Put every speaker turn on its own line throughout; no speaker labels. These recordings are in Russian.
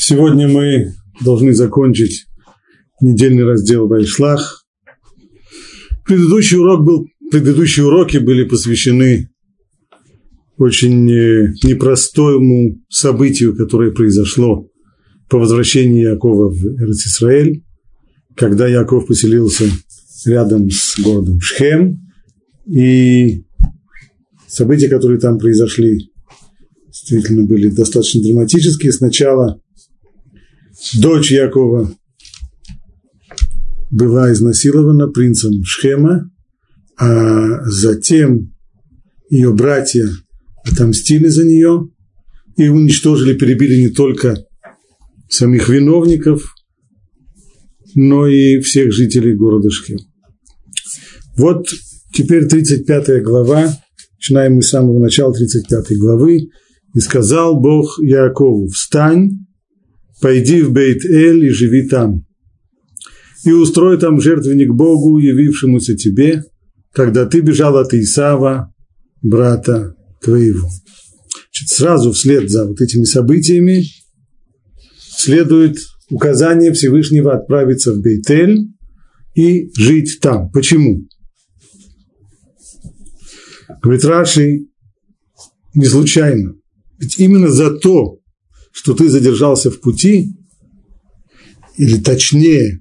Сегодня мы должны закончить недельный раздел Байшлах. Предыдущий урок был, предыдущие уроки были посвящены очень э, непростому событию, которое произошло по возвращении Якова в Израиль, когда Яков поселился рядом с городом Шхем, и события, которые там произошли, действительно были достаточно драматические. Сначала дочь Якова была изнасилована принцем Шхема, а затем ее братья отомстили за нее и уничтожили, перебили не только самих виновников, но и всех жителей города Шхем. Вот теперь 35 глава, начинаем мы с самого начала 35 главы. «И сказал Бог Якову, встань, пойди в Бейт-Эль и живи там, и устрой там жертвенник Богу, явившемуся тебе, когда ты бежал от Исава, брата твоего». Значит, сразу вслед за вот этими событиями следует указание Всевышнего отправиться в Бейтель и жить там. Почему? Говорит Раши, не случайно. Ведь именно за то, что ты задержался в пути, или точнее,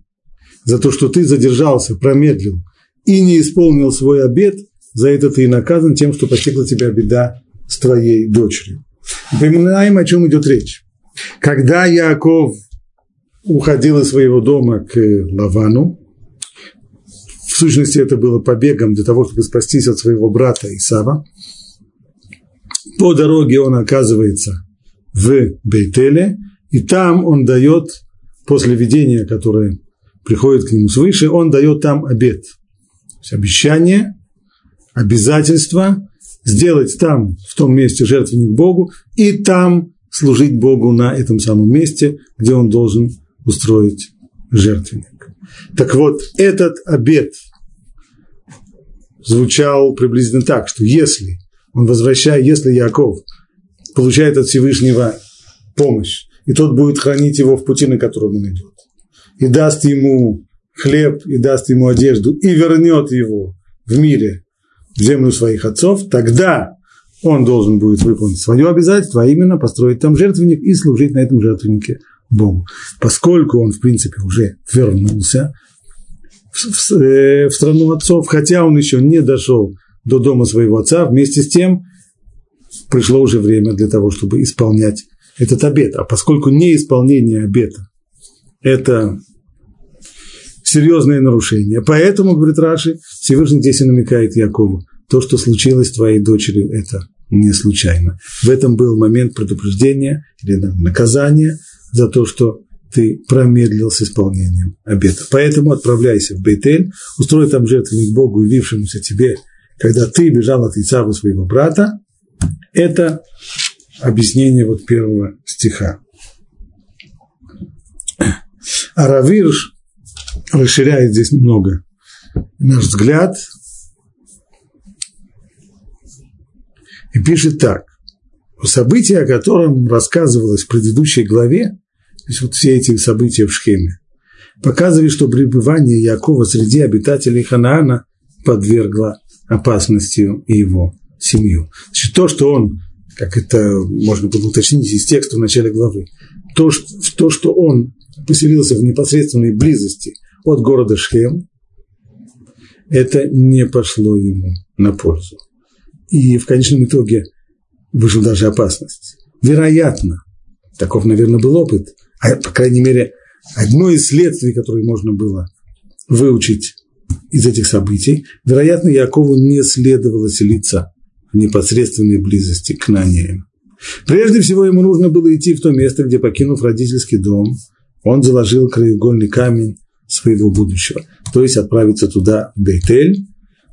за то, что ты задержался, промедлил и не исполнил свой обет, за это ты и наказан тем, что постигла тебя беда с твоей дочерью. Напоминаем, о чем идет речь. Когда Яков уходил из своего дома к Лавану, в сущности, это было побегом для того, чтобы спастись от своего брата Исава. По дороге он оказывается в Бейтеле, и там он дает, после видения, которое приходит к нему свыше, он дает там обед. То есть обещание, обязательство сделать там, в том месте жертвенник Богу, и там служить Богу на этом самом месте, где он должен устроить жертвенник. Так вот, этот обед звучал приблизительно так, что если он возвращает, если Яков получает от Всевышнего помощь, и тот будет хранить его в пути, на котором он идет, и даст ему хлеб, и даст ему одежду, и вернет его в мире в землю своих отцов, тогда он должен будет выполнить свое обязательство, а именно построить там жертвенник и служить на этом жертвеннике Богу. Поскольку он, в принципе, уже вернулся в, в, э, в страну отцов, хотя он еще не дошел до дома своего отца, вместе с тем пришло уже время для того, чтобы исполнять этот обет. А поскольку неисполнение обета – это серьезное нарушение, поэтому, говорит Раши, Всевышний здесь и намекает Якову, то, что случилось с твоей дочерью, это не случайно. В этом был момент предупреждения или наказания за то, что ты промедлил с исполнением обета. Поэтому отправляйся в Бейтель, устрой там жертвенник Богу, явившемуся тебе, когда ты бежал от Исава своего брата. Это объяснение вот первого стиха. А расширяет здесь много наш взгляд и пишет так. Событие, о котором рассказывалось в предыдущей главе, то есть вот все эти события в Шхеме, показывает, что пребывание Якова среди обитателей Ханаана подвергло опасностью и его семью. Значит, то, что он, как это можно было уточнить из текста в начале главы, то, что, то, что он поселился в непосредственной близости от города Шхем, это не пошло ему на пользу. И в конечном итоге вышла даже опасность. Вероятно, таков, наверное, был опыт, а, по крайней мере, одно из следствий, которое можно было выучить из этих событий, вероятно, Якову не следовало селиться в непосредственной близости к Нанеям. Прежде всего, ему нужно было идти в то место, где, покинув родительский дом, он заложил краеугольный камень своего будущего, то есть отправиться туда, в Бейтель,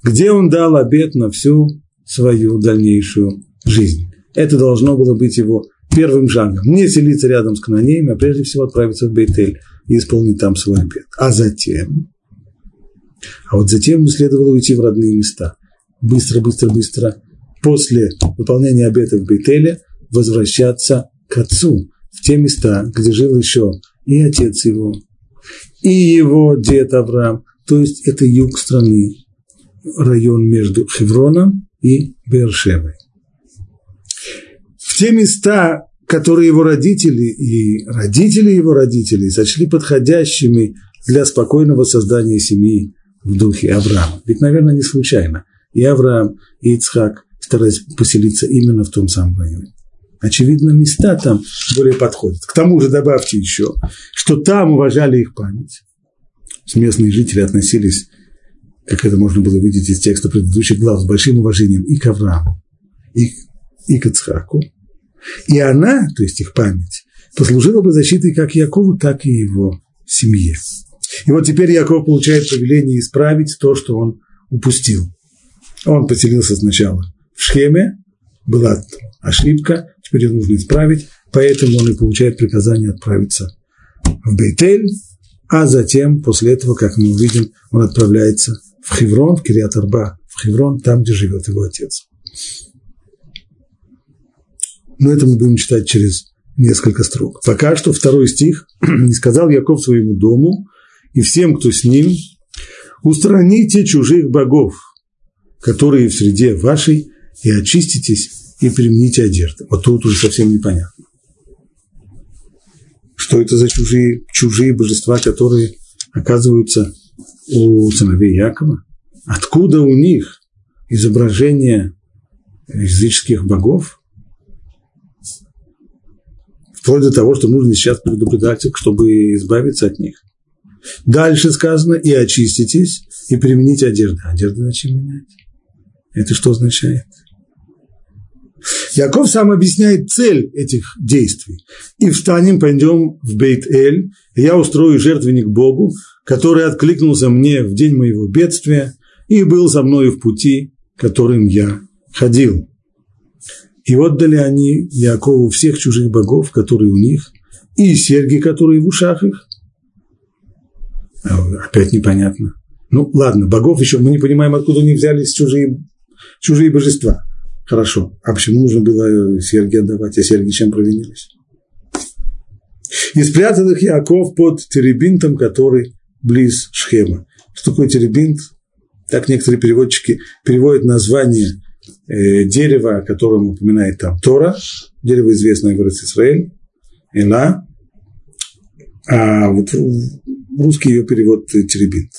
где он дал обет на всю свою дальнейшую жизнь. Это должно было быть его первым шагом. Не селиться рядом с Кананеями, а прежде всего отправиться в Бейтель и исполнить там свой обет. А затем, а вот затем ему следовало уйти в родные места. Быстро, быстро, быстро, после выполнения обета в Бейтеле, возвращаться к отцу, в те места, где жил еще и отец его, и его дед Авраам, то есть это юг страны, район между Хевроном и Бершевой. В те места, которые его родители и родители его родителей сочли подходящими для спокойного создания семьи в духе Авраама. Ведь, наверное, не случайно. И Авраам, и Ицхак старались поселиться именно в том самом районе. Очевидно, места там более подходят. К тому же добавьте еще, что там уважали их память. Местные жители относились, как это можно было видеть из текста предыдущих глав, с большим уважением и к Аврааму, и, и к Ицхаку. И она, то есть их память, послужила бы защитой как Якову, так и его семье. И вот теперь Яков получает повеление исправить то, что он упустил. Он поселился сначала в Шхеме, была ошибка, теперь ее нужно исправить, поэтому он и получает приказание отправиться в Бейтель, а затем, после этого, как мы увидим, он отправляется в Хеврон, в Кириат-Арба, в Хеврон, там, где живет его отец. Но это мы будем читать через несколько строк. Пока что второй стих. «И сказал Яков своему дому и всем, кто с ним, устраните чужих богов, которые в среде вашей, и очиститесь, и примените одежды». Вот тут уже совсем непонятно. Что это за чужие, чужие божества, которые оказываются у сыновей Якова? Откуда у них изображение языческих богов? вплоть до того, что нужно сейчас предупреждать их, чтобы избавиться от них. Дальше сказано, и очиститесь, и примените одежду. Одежду зачем менять? Это что означает? Яков сам объясняет цель этих действий. И встанем, пойдем в Бейт-Эль, и я устрою жертвенник Богу, который откликнулся мне в день моего бедствия и был со мною в пути, которым я ходил. И отдали они Якову всех чужих богов, которые у них, и серьги, которые в ушах их. А, опять непонятно. Ну, ладно, богов еще мы не понимаем, откуда у них взялись чужие, чужие божества. Хорошо. А почему нужно было серьги отдавать? А серьги чем провинились? И спрятал их Яков под теребинтом, который близ Шхема. Что такое теребинт? Так некоторые переводчики переводят название э, дерево, о котором упоминает там Тора, дерево известное в Израиль, Эла, а вот русский ее перевод теребинт.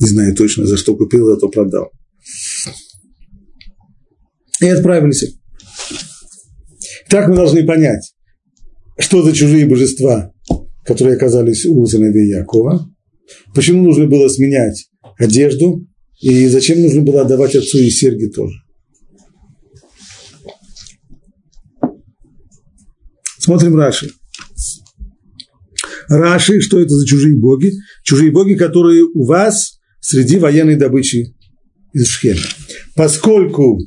Не знаю точно, за что купил, зато продал. И отправились. Так мы должны понять, что за чужие божества, которые оказались у сыновей Якова, почему нужно было сменять одежду, и зачем нужно было отдавать отцу и серьги тоже? Смотрим Раши. Раши, что это за чужие боги? Чужие боги, которые у вас среди военной добычи из Шхема. Поскольку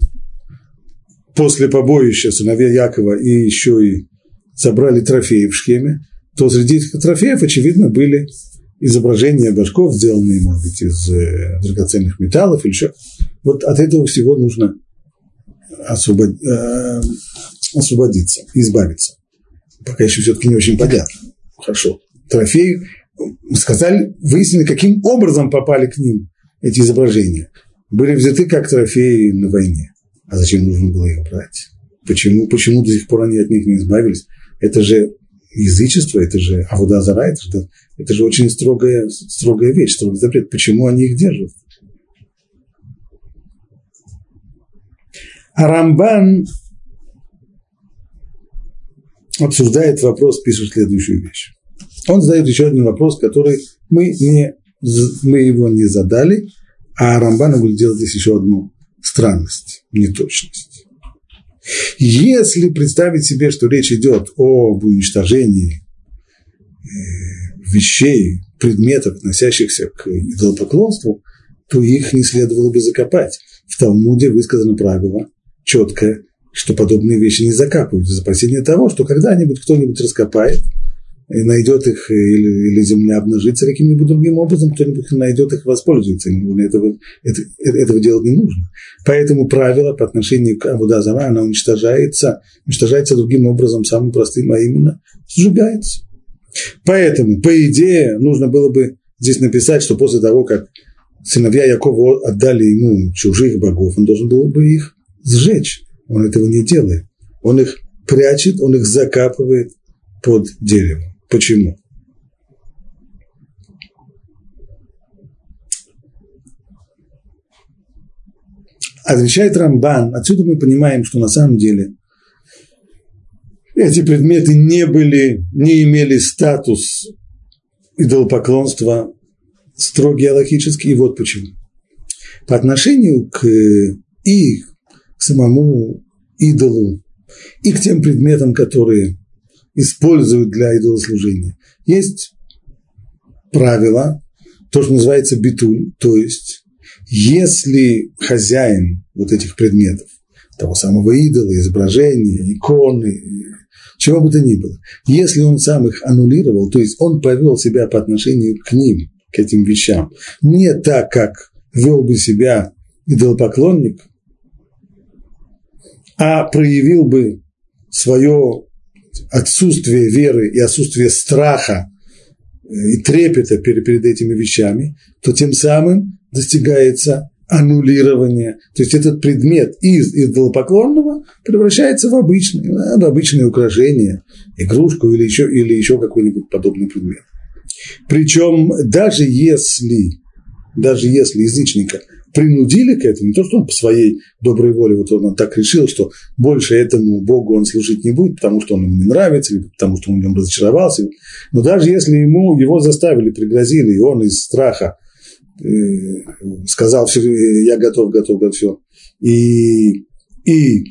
после побоища сыновья Якова и еще и забрали трофеи в Шхеме, то среди этих трофеев, очевидно, были изображения башков, сделанные, может быть, из э, драгоценных металлов или еще. Вот от этого всего нужно освобод... э, освободиться, избавиться. Пока еще все-таки не очень понятно. Хорошо. Трофеи, сказали, выяснили, каким образом попали к ним эти изображения. Были взяты как трофеи на войне. А зачем нужно было их брать? Почему, почему до сих пор они от них не избавились? Это же язычество, это же Авудазара, это же, это же очень строгая, строгая вещь, строгий запрет. Почему они их держат? А Рамбан обсуждает вопрос, пишет следующую вещь. Он задает еще один вопрос, который мы, не, мы его не задали, а Рамбан будет делать здесь еще одну странность, неточность. Если представить себе, что речь идет об уничтожении э, вещей, предметов, относящихся к идолопоклонству, то их не следовало бы закопать. В Талмуде высказано правило четкое, что подобные вещи не закапывают, за опасения того, что когда-нибудь кто-нибудь раскопает, найдет их, или, или земля обнажится каким-нибудь другим образом, кто-нибудь найдет их, воспользуется. Этого, это, этого делать не нужно. Поэтому правило по отношению к Абудазара, оно уничтожается, уничтожается другим образом, самым простым, а именно сжигается. Поэтому, по идее, нужно было бы здесь написать, что после того, как сыновья Якова отдали ему чужих богов, он должен был бы их сжечь. Он этого не делает. Он их прячет, он их закапывает под деревом. Почему? Отвечает Рамбан, отсюда мы понимаем, что на самом деле эти предметы не были, не имели статус идолопоклонства строгий аллахический, и вот почему. По отношению к и к самому идолу, и к тем предметам, которые используют для идолослужения. Есть правило, то, что называется битуль, то есть если хозяин вот этих предметов, того самого идола, изображения, иконы, чего бы то ни было, если он сам их аннулировал, то есть он повел себя по отношению к ним, к этим вещам, не так, как вел бы себя идолопоклонник, а проявил бы свое отсутствие веры и отсутствие страха э, и трепета перед, этими вещами, то тем самым достигается аннулирование. То есть этот предмет из идолопоклонного превращается в обычное, в обычное украшение, игрушку или еще, или еще какой-нибудь подобный предмет. Причем даже если, даже если язычника принудили к этому, не то, что он по своей доброй воле, вот он так решил, что больше этому Богу он служить не будет, потому что он ему не нравится, или потому что он в нем разочаровался, но даже если ему его заставили, пригрозили, и он из страха э, сказал, все, я готов, готов, готов, все, и, и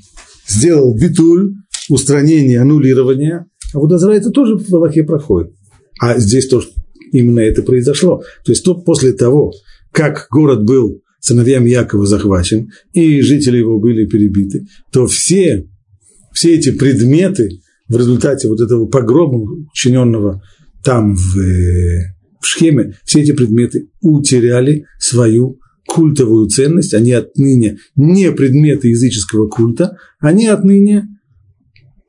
сделал битуль, устранение, аннулирование, а вот Азра это тоже в Аллахе проходит. А здесь то, что именно это произошло. То есть то после того, как город был сыновьям Якова захвачен, и жители его были перебиты, то все, все эти предметы в результате вот этого погрома, учиненного там в, в Шхеме, все эти предметы утеряли свою культовую ценность, они отныне не предметы языческого культа, они отныне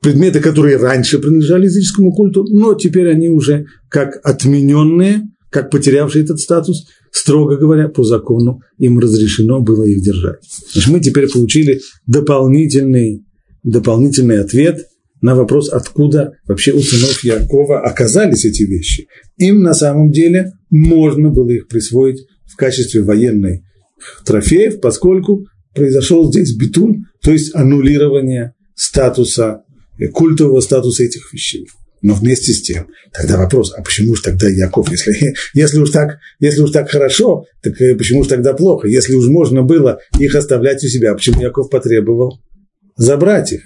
предметы, которые раньше принадлежали языческому культу, но теперь они уже как отмененные, как потерявшие этот статус, строго говоря, по закону им разрешено было их держать. Значит, мы теперь получили дополнительный, дополнительный ответ на вопрос, откуда вообще у сынов Якова оказались эти вещи. Им на самом деле можно было их присвоить в качестве военной трофеев, поскольку произошел здесь битун, то есть аннулирование статуса, культового статуса этих вещей. Но вместе с тем, тогда вопрос, а почему же тогда Яков, если, если, уж так, если уж так хорошо, так э, почему же тогда плохо? Если уж можно было их оставлять у себя, почему Яков потребовал забрать их?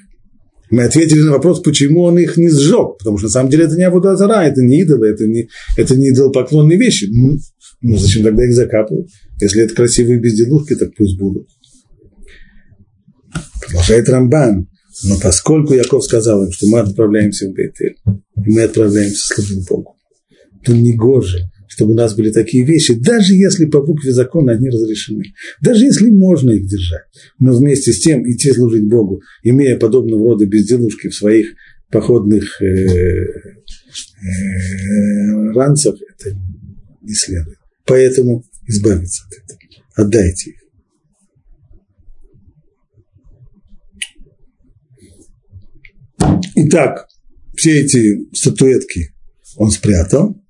Мы ответили на вопрос, почему он их не сжег, потому что на самом деле это не Абудазара, это не идолы, это не, это не идолопоклонные вещи. Ну, ну, зачем тогда их закапывать? Если это красивые безделушки, так пусть будут. Продолжает Рамбан. Но поскольку Яков сказал им, что мы отправляемся в Бейтель, и мы отправляемся служить Богу, то не гоже, чтобы у нас были такие вещи, даже если по букве закона они разрешены, даже если можно их держать, но вместе с тем идти служить Богу, имея подобного рода безделушки в своих походных э, э, ранцах, это не следует. Поэтому избавиться от этого. Отдайте их. Итак, все эти статуэтки он спрятал,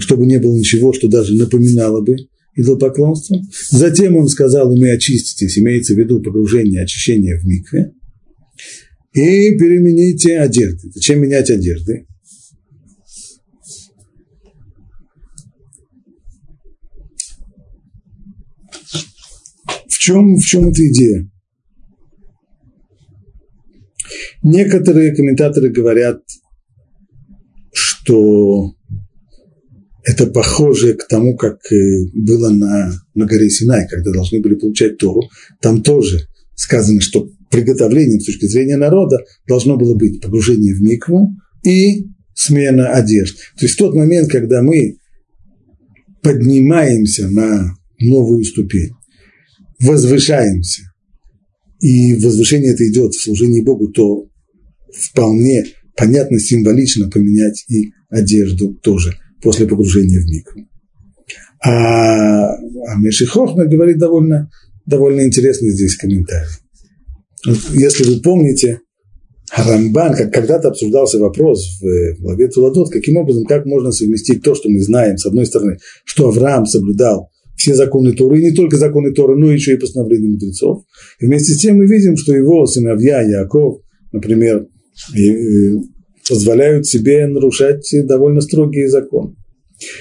чтобы не было ничего, что даже напоминало бы идолопоклонство. Затем он сказал им, и очиститесь, имеется в виду погружение, очищение в микве, и перемените одежды. Зачем менять одежды? В чем, в чем эта идея? Некоторые комментаторы говорят, что это похоже к тому, как было на, на горе Синай, когда должны были получать Тору. Там тоже сказано, что приготовлением с точки зрения народа должно было быть погружение в микву и смена одежд. То есть тот момент, когда мы поднимаемся на новую ступень, возвышаемся, и возвышение это идет в служении Богу, то вполне понятно, символично поменять и одежду тоже после погружения в микву. А, а Мешихохма говорит довольно, довольно интересный здесь комментарий. Если вы помните, Рамбан, как когда-то обсуждался вопрос в главе Туладот, каким образом, как можно совместить то, что мы знаем, с одной стороны, что Авраам соблюдал все законы Торы, и не только законы Торы, но еще и постановления мудрецов. И вместе с тем мы видим, что его сыновья Яков, например, позволяют себе нарушать довольно строгие законы.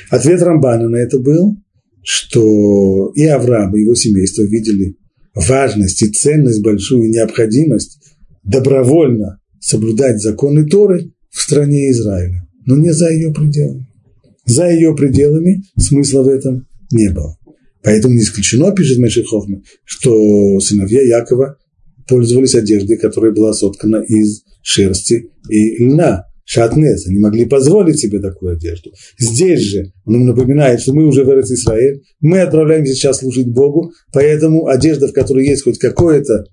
Ответ Рамбана на это был, что и Авраам, и его семейство видели важность и ценность, большую необходимость добровольно соблюдать законы Торы в стране Израиля, но не за ее пределами. За ее пределами смысла в этом не было. Поэтому не исключено, пишет Мешиховна, что сыновья Якова пользовались одеждой, которая была соткана из шерсти и льна. Шатнес, они могли позволить себе такую одежду. Здесь же он напоминает, что мы уже в Израиль, мы отправляемся сейчас служить Богу, поэтому одежда, в которой есть хоть какое-то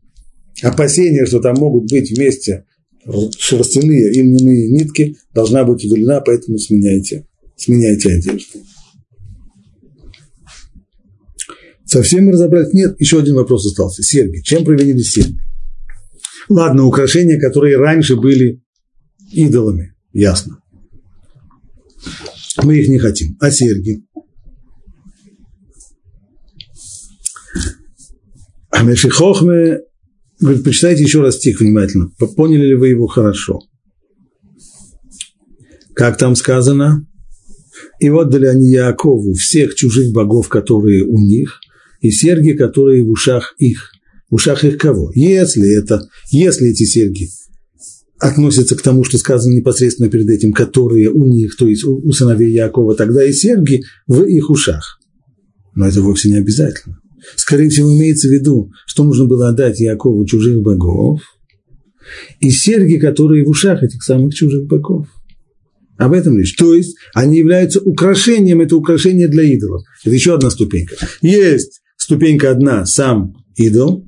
опасение, что там могут быть вместе шерстяные и льняные нитки, должна быть удалена, поэтому сменяйте, сменяйте одежду. Совсем разобрать? Нет, еще один вопрос остался. Серги. Чем провинили серги? Ладно, украшения, которые раньше были идолами, ясно. Мы их не хотим. А серьги? А Мешихохме, говорит, почитайте еще раз стих внимательно. Поняли ли вы его хорошо? Как там сказано? И отдали они Якову всех чужих богов, которые у них, и серьги, которые в ушах их. В ушах их кого? Если это, если эти серьги относятся к тому, что сказано непосредственно перед этим, которые у них, то есть у, сыновей Якова, тогда и серьги в их ушах. Но это вовсе не обязательно. Скорее всего, имеется в виду, что нужно было отдать Якову чужих богов и серьги, которые в ушах этих самых чужих богов. Об этом речь. То есть они являются украшением, это украшение для идолов. Это еще одна ступенька. Есть ступенька одна, сам идол,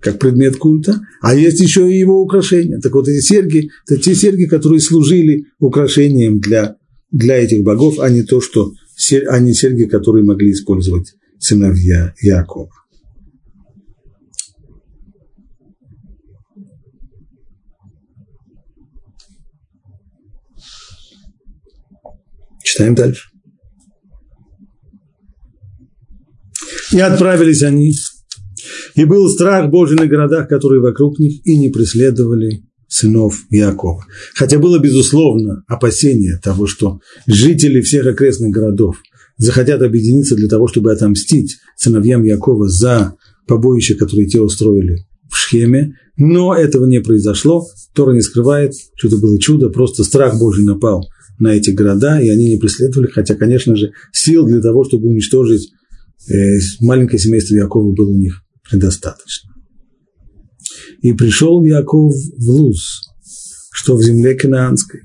как предмет культа, а есть еще и его украшения. Так вот эти серьги, это те серьги, которые служили украшением для, для этих богов, а не то, что а не серьги, которые могли использовать сыновья Якова. Читаем дальше. И отправились они и был страх Божий на городах, которые вокруг них, и не преследовали сынов Иакова. Хотя было, безусловно, опасение того, что жители всех окрестных городов захотят объединиться для того, чтобы отомстить сыновьям Якова за побоище, которое те устроили в Шхеме, но этого не произошло. Тора не скрывает, что это было чудо, просто страх Божий напал на эти города, и они не преследовали, хотя, конечно же, сил для того, чтобы уничтожить э, маленькое семейство Якова было у них недостаточно. И пришел Яков в Луз, что в земле Канаанской.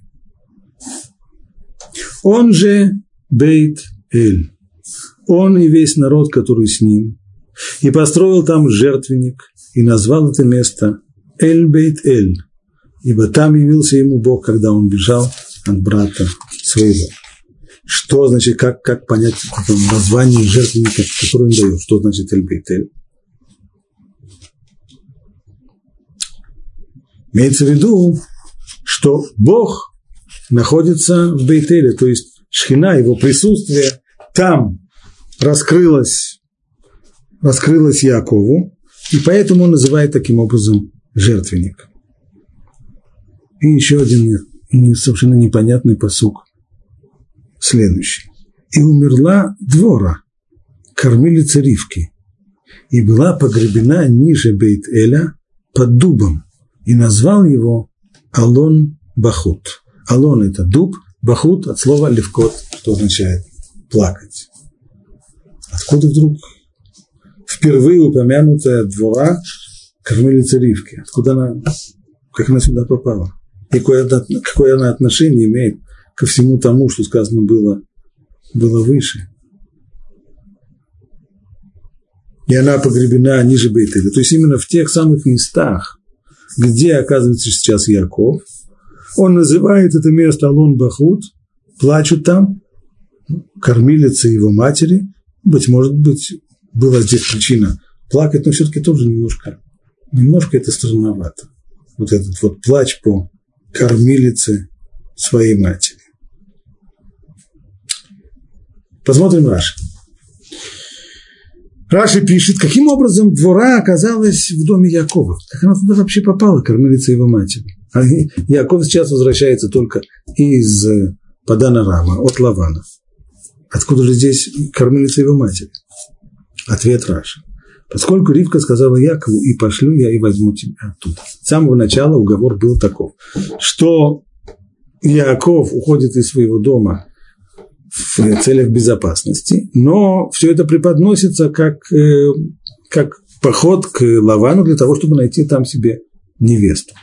Он же Бейт Эль, он и весь народ, который с ним, и построил там жертвенник, и назвал это место Эль Бейт Эль, ибо там явился ему Бог, когда он бежал от брата своего. Что значит, как, как понять название жертвенника, которое он дает? Что значит Эль Бейт Эль? Имеется в виду, что Бог находится в Бейтеле, то есть Шхина, его присутствие там раскрылось, раскрылось Якову, и поэтому он называет таким образом жертвенник. И еще один совершенно непонятный посук. Следующий. И умерла двора, кормилица Ривки, и была погребена ниже Бейт-Эля под дубом, и назвал его Алон Бахут. Алон – это дуб, Бахут от слова левкот, что означает плакать. Откуда вдруг впервые упомянутая двора кормилица Ривки? Откуда она, как она сюда попала? И какое, она отношение имеет ко всему тому, что сказано было, было выше. И она погребена ниже Бейтеля. То есть именно в тех самых местах, где оказывается сейчас Яков, он называет это место Алон Бахут, плачут там, кормилица его матери, быть может быть, была здесь причина плакать, но все-таки тоже немножко, немножко это странновато. Вот этот вот плач по кормилице своей матери. Посмотрим Раши. Раши пишет, каким образом двора оказалась в доме Якова. Как она туда вообще попала, кормилица его матери. А Яков сейчас возвращается только из Падана Рама, от Лавана. Откуда же здесь кормилица его матери? Ответ Раши. Поскольку Ривка сказала Якову, и пошлю я, и возьму тебя оттуда. С самого начала уговор был таков, что Яков уходит из своего дома в целях безопасности, но все это преподносится как, э, как поход к Лавану для того, чтобы найти там себе невесту.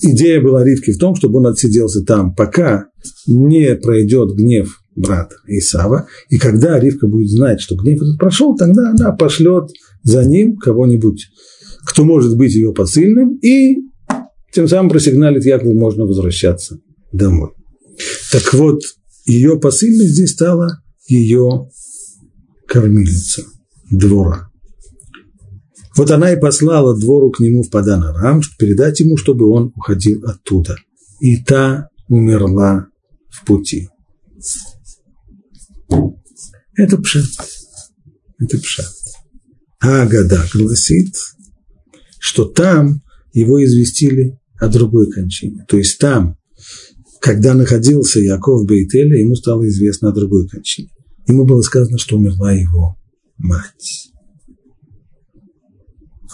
Идея была Ривки в том, чтобы он отсиделся там, пока не пройдет гнев брата Исава, и когда Ривка будет знать, что гнев этот прошел, тогда она пошлет за ним кого-нибудь, кто может быть ее посыльным, и тем самым просигналит Якову, можно возвращаться домой. Так вот, ее посыльной здесь стала ее кормилица двора. Вот она и послала двору к нему в Падан-Арам, передать ему, чтобы он уходил оттуда. И та умерла в пути. Это пшат. Это пшат. Агада гласит, что там его известили о другой кончине. То есть там когда находился Яков в Бейтеле, ему стало известно о другой кончине. Ему было сказано, что умерла его мать.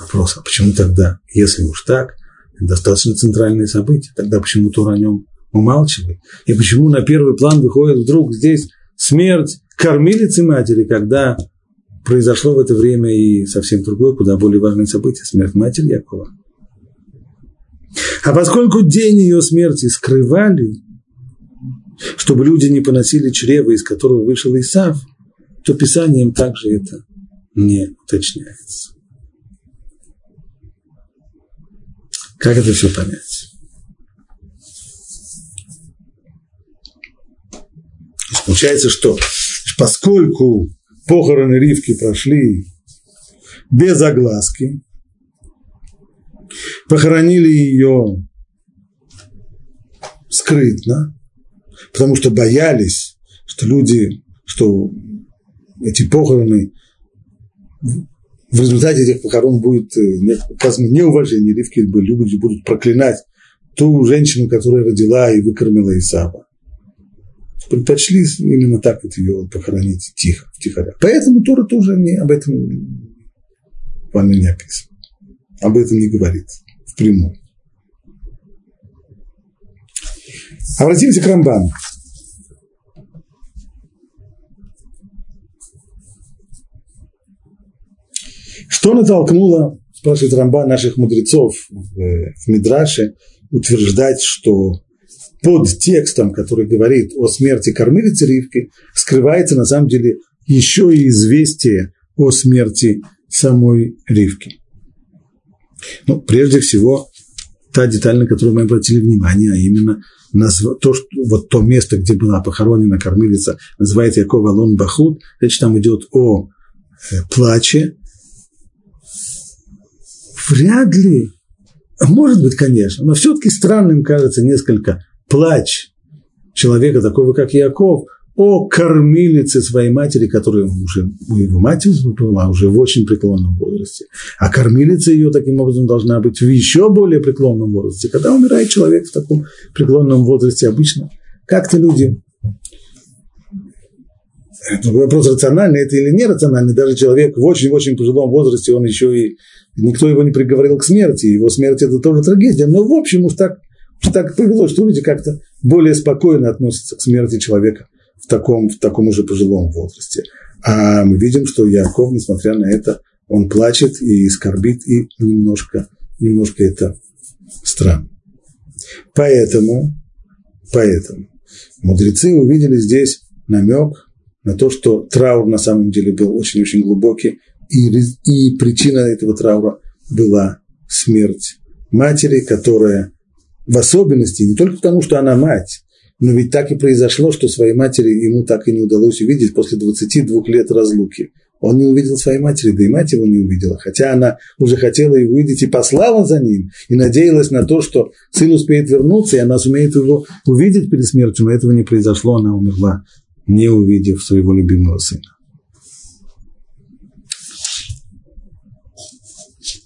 Вопрос, а почему тогда, если уж так, достаточно центральные события, тогда почему Тура о нем умалчивает? И почему на первый план выходит вдруг здесь смерть кормилицы матери, когда произошло в это время и совсем другое, куда более важное событие – смерть матери Якова? А поскольку день ее смерти скрывали, чтобы люди не поносили чрева, из которого вышел Исав, то Писанием также это не уточняется. Как это все понять? Получается, что поскольку похороны Ривки прошли без огласки, похоронили ее скрытно, потому что боялись, что люди, что эти похороны, в результате этих похорон будет показано э, неуважение Ривки, люди будут проклинать ту женщину, которая родила и выкормила Исава. Предпочли именно так вот ее похоронить тихо, втихаря. Поэтому Тора тоже не, об этом вами не описано об этом не говорит впрямую. Обратимся к Рамбану. Что натолкнуло, спрашивает Рамбан, наших мудрецов в, в Мидраше, утверждать, что под текстом, который говорит о смерти кормилицы Ривки, скрывается на самом деле еще и известие о смерти самой Ривки. Ну, прежде всего, та деталь, на которую мы обратили внимание, а именно назв... то, что, вот то место, где была похоронена кормилица, называется Яков Алон Бахуд, речь там идет о э, плаче. Вряд ли, может быть, конечно, но все-таки странным кажется несколько плач человека такого, как Яков – о кормилице своей матери, которая уже его матери была уже в очень преклонном возрасте. А кормилица ее таким образом должна быть в еще более преклонном возрасте. Когда умирает человек в таком преклонном возрасте, обычно как-то люди это вопрос, рациональный это или нерациональный. Даже человек в очень-очень пожилом возрасте, он еще и... Никто его не приговорил к смерти. Его смерть – это тоже трагедия. Но, в общем, уж так, уж так повелось, что люди как-то более спокойно относятся к смерти человека – в таком, в таком уже пожилом возрасте. А мы видим, что Яков, несмотря на это, он плачет и скорбит, и немножко, немножко это странно. Поэтому, поэтому Мудрецы увидели здесь намек на то, что траур на самом деле был очень-очень глубокий, и, и причина этого траура была смерть матери, которая в особенности, не только потому, что она мать, но ведь так и произошло, что своей матери ему так и не удалось увидеть после 22 лет разлуки. Он не увидел своей матери, да и мать его не увидела, хотя она уже хотела его увидеть и послала за ним, и надеялась на то, что сын успеет вернуться, и она сумеет его увидеть перед смертью, но этого не произошло, она умерла, не увидев своего любимого сына.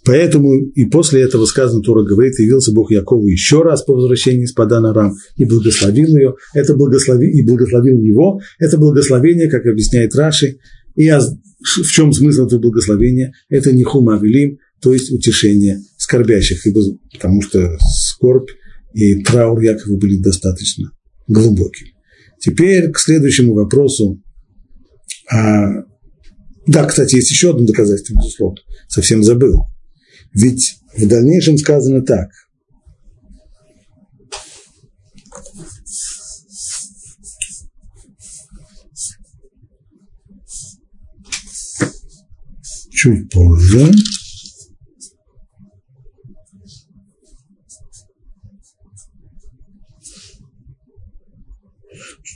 Поэтому и после этого сказано, Тора говорит, явился Бог Якову еще раз по возвращении из Падана Рам и благословил ее. Это благослови, и благословил его. Это благословение, как объясняет Раши. И в чем смысл этого благословения? Это не хума велим, то есть утешение скорбящих, ибо, потому что скорбь и траур Якова были достаточно глубокими. Теперь к следующему вопросу. А, да, кстати, есть еще одно доказательство, безусловно, совсем забыл. Ведь в дальнейшем сказано так. Чуть позже.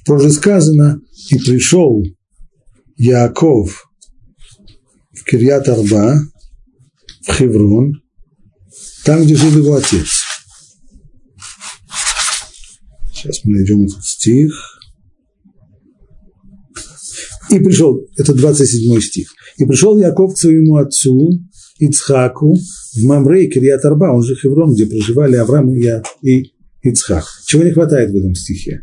Позже сказано, и пришел Яков в Кирьят Арба, Хеврон, там, где жил его отец. Сейчас мы найдем этот стих. И пришел, это 27 стих. И пришел Яков к своему отцу Ицхаку в Мамре и Кирьят он же Хеврон, где проживали Авраам и Ицхак. Чего не хватает в этом стихе?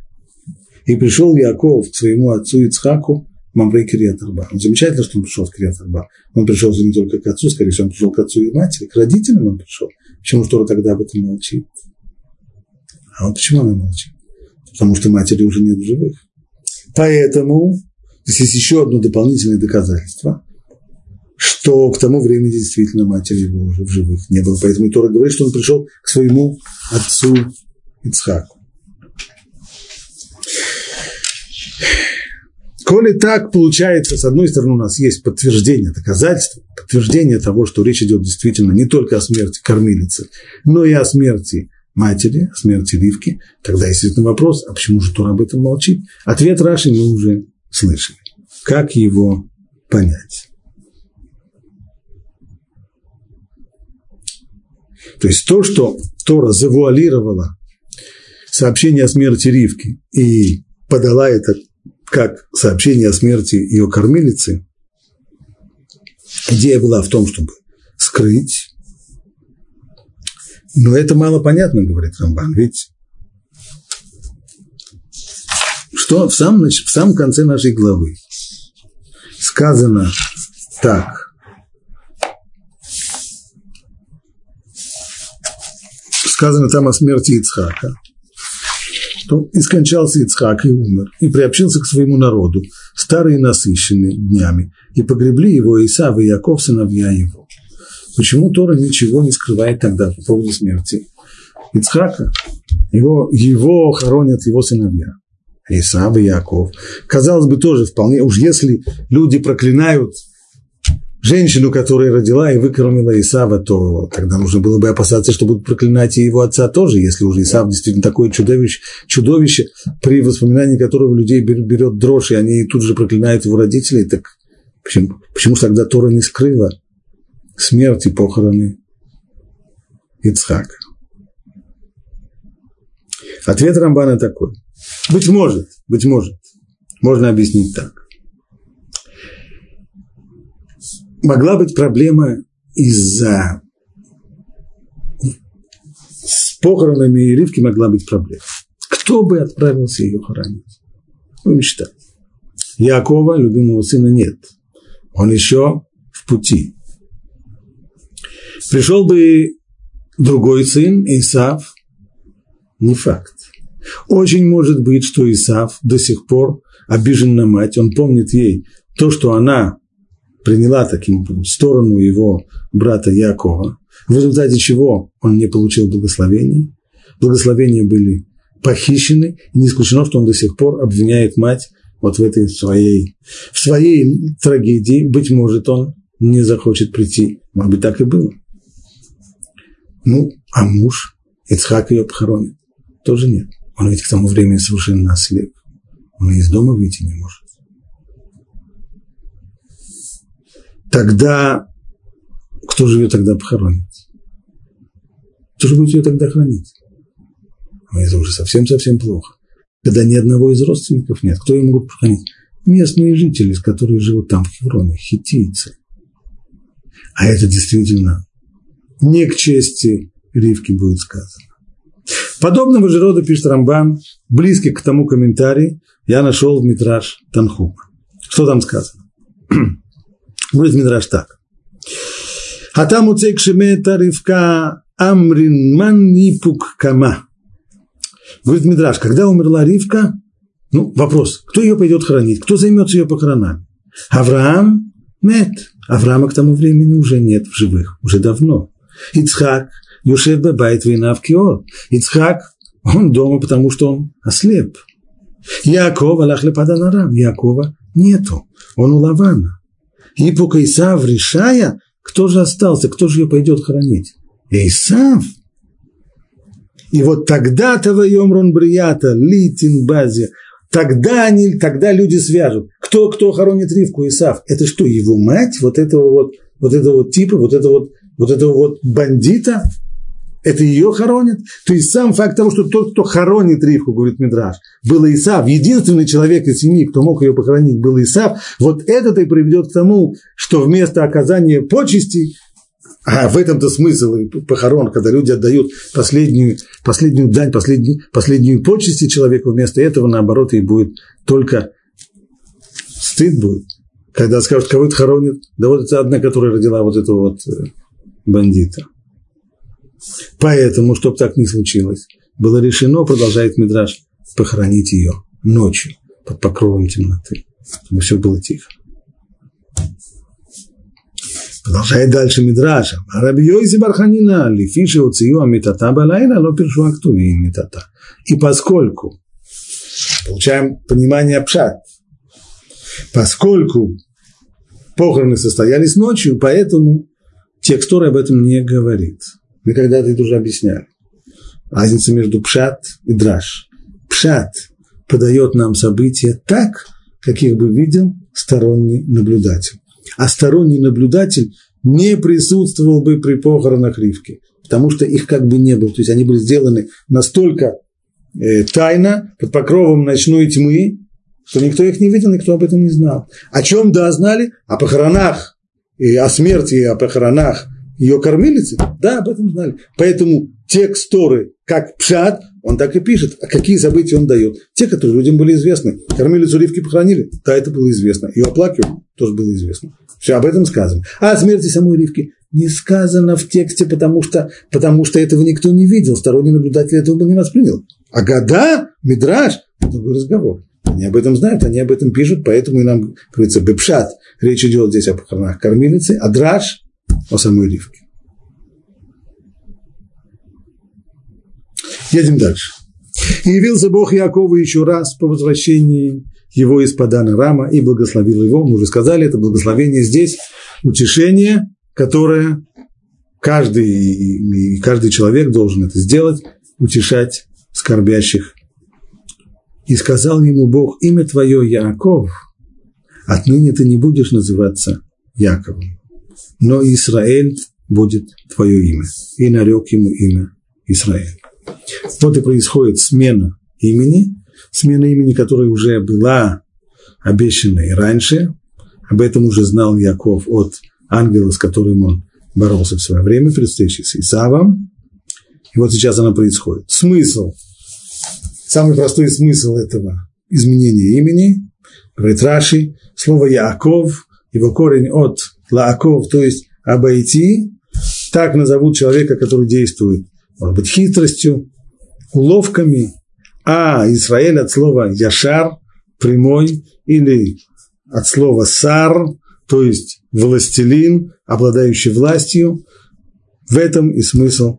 И пришел Яков к своему отцу Ицхаку Мамрей Кириат Арба. Он замечательно, что он пришел в Кириат Арба. Он пришел не только к отцу, скорее всего, он пришел к отцу и матери, к родителям он пришел. Почему Тора тогда об этом молчит? А вот почему она молчит? Потому что матери уже нет в живых. Поэтому здесь есть еще одно дополнительное доказательство, что к тому времени действительно матери его уже в живых не было. Поэтому Тора говорит, что он пришел к своему отцу Ицхаку. Коли так получается, с одной стороны, у нас есть подтверждение, доказательство, подтверждение того, что речь идет действительно не только о смерти кормилицы, но и о смерти матери, о смерти Ривки, тогда естественно вопрос, а почему же Тура об этом молчит? Ответ Раши мы уже слышали. Как его понять? То есть то, что Тора завуалировала сообщение о смерти Ривки и подала это как сообщение о смерти ее кормилицы, идея была в том, чтобы скрыть. Но это мало понятно, говорит Рамбан, ведь что в самом, в самом конце нашей главы сказано так. Сказано там о смерти Ицхака что и скончался Ицхак и умер, и приобщился к своему народу, старые насыщенные днями, и погребли его Исав и Яков, сыновья его. Почему Тора ничего не скрывает тогда по поводу смерти Ицхака? Его, его хоронят его сыновья. Исав и Яков. Казалось бы, тоже вполне, уж если люди проклинают женщину, которая родила и выкормила Исава, то тогда нужно было бы опасаться, что будут проклинать и его отца тоже, если уже Исав действительно такое чудовище, чудовище при воспоминании которого людей берет дрожь, и они тут же проклинают его родителей, так почему, почему тогда Тора не скрыла смерть и похороны Ицхака? Ответ Рамбана такой. Быть может, быть может, можно объяснить так. Могла быть проблема из-за с похоронами Ривки могла быть проблема. Кто бы отправился ее хоронить? Ну, мечта. Якова, любимого сына, нет. Он еще в пути. Пришел бы другой сын, Исав, не факт. Очень может быть, что Исав до сих пор обижен на мать, он помнит ей то, что она приняла таким сторону его брата Якова, в результате чего он не получил благословений. Благословения были похищены, и не исключено, что он до сих пор обвиняет мать вот в этой своей, в своей трагедии. Быть может, он не захочет прийти. Может быть, так и было. Ну, а муж, Ицхак ее похоронит. Тоже нет. Он ведь к тому времени совершенно ослеп. Он из дома выйти не может. Тогда кто же ее тогда похоронит? Кто же будет ее тогда хранить? Это уже совсем-совсем плохо. Когда ни одного из родственников нет, кто ее могут похоронить? Местные жители, которые живут там, в Хевроне, хитийцы. А это действительно не к чести Ривки будет сказано. Подобного же рода, пишет Рамбан, близкий к тому комментарию, я нашел в Митраж Танхума. Что там сказано? Говорит Митраж так. А там у Цейкшемета Ривка Амрин Манипук Кама. Говорит Мидраш, когда умерла Ривка, ну, вопрос, кто ее пойдет хранить, кто займется ее похоронами? Авраам? Нет. Авраама к тому времени уже нет в живых, уже давно. Ицхак, Юшев Бабайт Вейнав Киор. Ицхак, он дома, потому что он ослеп. Яков Аллах Лепаданарам. Якова нету, он у Лавана. И по Исав решая, кто же остался, кто же ее пойдет хранить? Исав. И вот тогда-то воем Брията, Литин Базе, тогда, они, тогда люди свяжут. Кто, кто хоронит Ривку Исав? Это что, его мать? Вот этого вот, вот этого вот типа, вот этого вот, вот этого вот бандита? Это ее хоронят? То есть сам факт того, что тот, кто хоронит Ривку, говорит Мидраш, был Исав, единственный человек из семьи, кто мог ее похоронить, был Исав, вот это-то и приведет к тому, что вместо оказания почести а в этом-то смысл похорон, когда люди отдают последнюю, последнюю дань, последнюю, последнюю почести человеку, вместо этого, наоборот, и будет только стыд будет. Когда скажут, кого это хоронит, да вот это одна, которая родила вот этого вот э, бандита. Поэтому, чтобы так не случилось, было решено, продолжает Мидраш, похоронить ее ночью под покровом темноты, чтобы все было тихо. Продолжает дальше Мидраша. Раби Йоси Барханина, лифиши уцию амитата балайна, но пишу актуви митата. И поскольку, получаем понимание пшат, поскольку похороны состоялись ночью, поэтому текст об этом не говорит. Мы когда-то это уже объясняли. Разница между пшат и драж. Пшат подает нам события так, каких бы видел сторонний наблюдатель а сторонний наблюдатель не присутствовал бы при похоронах Ривки, потому что их как бы не было. То есть они были сделаны настолько э, тайно, под покровом ночной тьмы, что никто их не видел, никто об этом не знал. О чем, да, знали? О похоронах, и о смерти, и о похоронах ее кормилицы, да, об этом знали. Поэтому текст Торы, как пшат, он так и пишет, а какие события он дает. Те, которые людям были известны. Кормилицу Ривки похоронили, да, это было известно. Ее оплакивали, тоже было известно. Все об этом сказано. А о смерти самой Ривки не сказано в тексте, потому что, потому что этого никто не видел, сторонний наблюдатель этого бы не воспринял. А года, мидраж, другой разговор. Они об этом знают, они об этом пишут, поэтому и нам говорится бепшат. Речь идет здесь о похоронах кормилицы, а драж о самой Ривке. Едем дальше. И явился Бог Якову еще раз по возвращении его из Падана Рама и благословил его. Мы уже сказали, это благословение здесь, утешение, которое каждый, каждый человек должен это сделать, утешать скорбящих. И сказал ему Бог, имя твое Яков, отныне ты не будешь называться Яковом, но Израиль будет твое имя. И нарек ему имя Израиль. Вот и происходит смена имени, смена имени, которая уже была обещана и раньше. Об этом уже знал Яков от ангела, с которым он боролся в свое время при встрече с Исавом. И вот сейчас она происходит. Смысл, самый простой смысл этого изменения имени, говорит Раши, слово Яков, его корень от Лааков, то есть обойти, так назовут человека, который действует, может быть, хитростью, уловками, а Израиль от слова яшар, прямой, или от слова сар, то есть властелин, обладающий властью, в этом и смысл.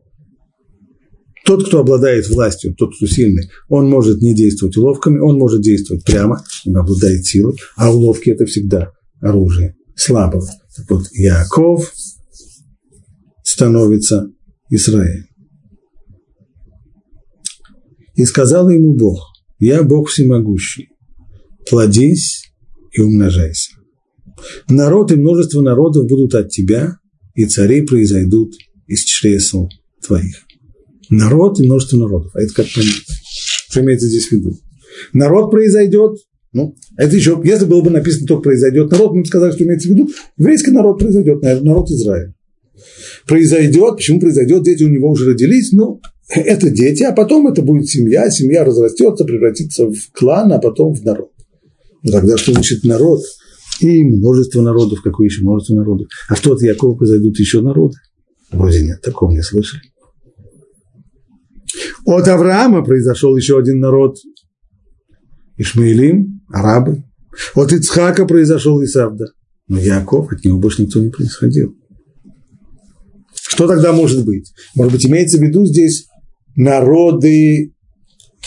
Тот, кто обладает властью, тот, кто сильный, он может не действовать уловками, он может действовать прямо, он обладает силой, а уловки – это всегда оружие слабого. Так вот, Яков становится Израилем. И сказал ему Бог, я Бог всемогущий, плодись и умножайся. Народ и множество народов будут от тебя, и цари произойдут из чресл твоих. Народ и множество народов. А это как понять? Что имеется здесь в виду? Народ произойдет, ну, это еще, если было бы написано только произойдет народ, мы бы сказали, что имеется в виду, еврейский народ произойдет, народ Израиля. Произойдет, почему произойдет, дети у него уже родились, ну, это дети, а потом это будет семья, семья разрастется, превратится в клан, а потом в народ. Ну, тогда что значит народ? И множество народов, какое еще множество народов. А что от Якова произойдут еще народы? Вроде нет, такого не слышали. От Авраама произошел еще один народ. Ишмаилим, арабы. От Ицхака произошел Исавда. Но Яков, от него больше никто не происходил. Что тогда может быть? Может быть, имеется в виду здесь народы,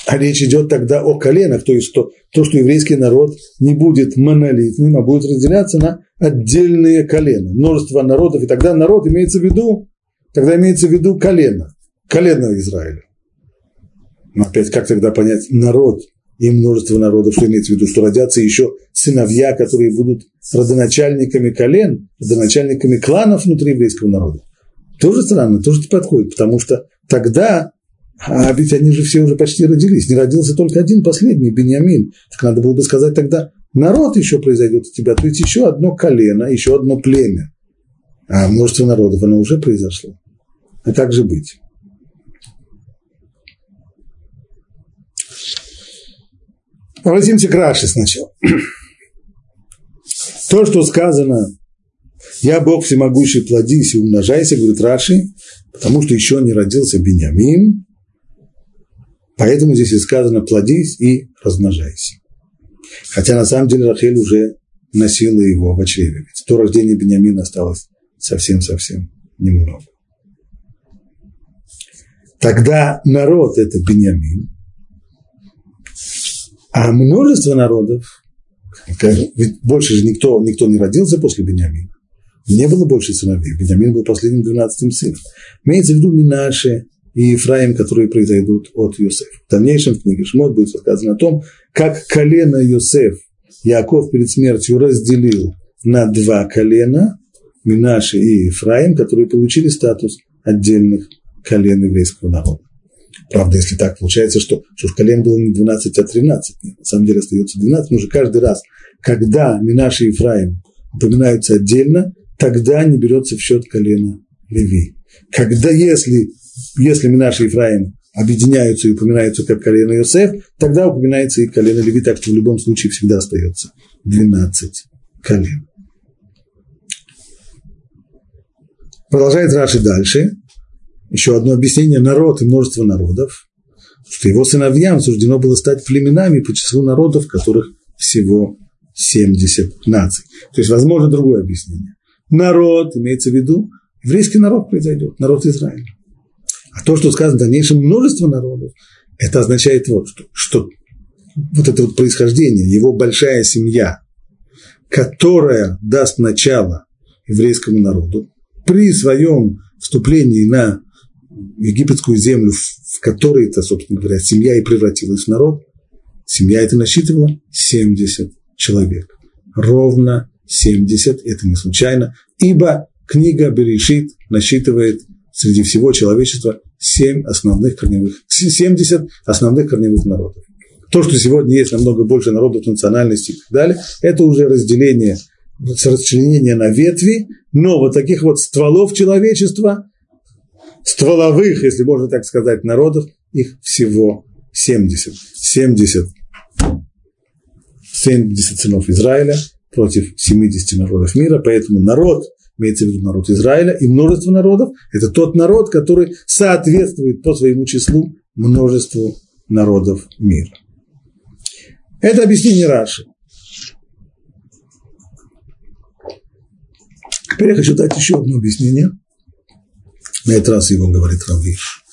а речь идет тогда о коленах, то есть то, то, что еврейский народ не будет монолитным, а будет разделяться на отдельные колена, множество народов, и тогда народ имеется в виду, тогда имеется в виду колено, колено Израиля. Но опять, как тогда понять народ и множество народов, что имеется в виду, что родятся еще сыновья, которые будут родоначальниками колен, родоначальниками кланов внутри еврейского народа. Тоже странно, тоже подходит, потому что тогда, а ведь они же все уже почти родились, не родился только один последний, Беньямин. Так надо было бы сказать тогда, народ еще произойдет у тебя, то есть еще одно колено, еще одно племя. А множество народов, оно уже произошло. А как же быть? Обратимся к Раши сначала. То, что сказано, я Бог всемогущий, плодись и умножайся, говорит Раши, потому что еще не родился Беньямин, поэтому здесь и сказано плодись и размножайся. Хотя на самом деле Рахель уже носила его в чреве. Ведь до рождения Беньямина осталось совсем-совсем немного. Тогда народ – это Беньямин, а множество народов, ведь больше же никто, никто не родился после Бениамина, не было больше сыновей. Бениамин был последним двенадцатым сыном. Имеется в виду Минаше и Ефраим, которые произойдут от Йосефа. В дальнейшем в книге Шмот будет сказано о том, как колено Йосеф Яков перед смертью разделил на два колена, Минаше и Ефраим, которые получили статус отдельных колен еврейского народа. Правда, если так получается, что, что колен было не 12, а 13. Нет, на самом деле остается 12, но уже каждый раз, когда Минаш и Ефраим упоминаются отдельно, тогда не берется в счет колена Леви. Когда, если, если Минаш и Ефраим объединяются и упоминаются как колено Иосиф, тогда упоминается и колено Леви, так что в любом случае всегда остается 12 колен. Продолжает Раши дальше еще одно объяснение – народ и множество народов, что его сыновьям суждено было стать племенами по числу народов, которых всего 70 наций. То есть, возможно, другое объяснение. Народ, имеется в виду, еврейский народ произойдет, народ Израиля. А то, что сказано в дальнейшем множество народов, это означает вот что, что вот это вот происхождение, его большая семья, которая даст начало еврейскому народу, при своем вступлении на египетскую землю, в которой это, собственно говоря, семья и превратилась в народ, семья это насчитывала 70 человек. Ровно 70, это не случайно, ибо книга Берешит насчитывает среди всего человечества 7 основных корневых, 70 основных корневых народов. То, что сегодня есть намного больше народов, национальностей и так далее, это уже разделение, расчленение на ветви, но вот таких вот стволов человечества стволовых, если можно так сказать, народов, их всего 70. 70, 70 сынов Израиля против 70 народов мира, поэтому народ, имеется в виду народ Израиля, и множество народов – это тот народ, который соответствует по своему числу множеству народов мира. Это объяснение Раши. Теперь я хочу дать еще одно объяснение – на этот раз его говорит Равиш.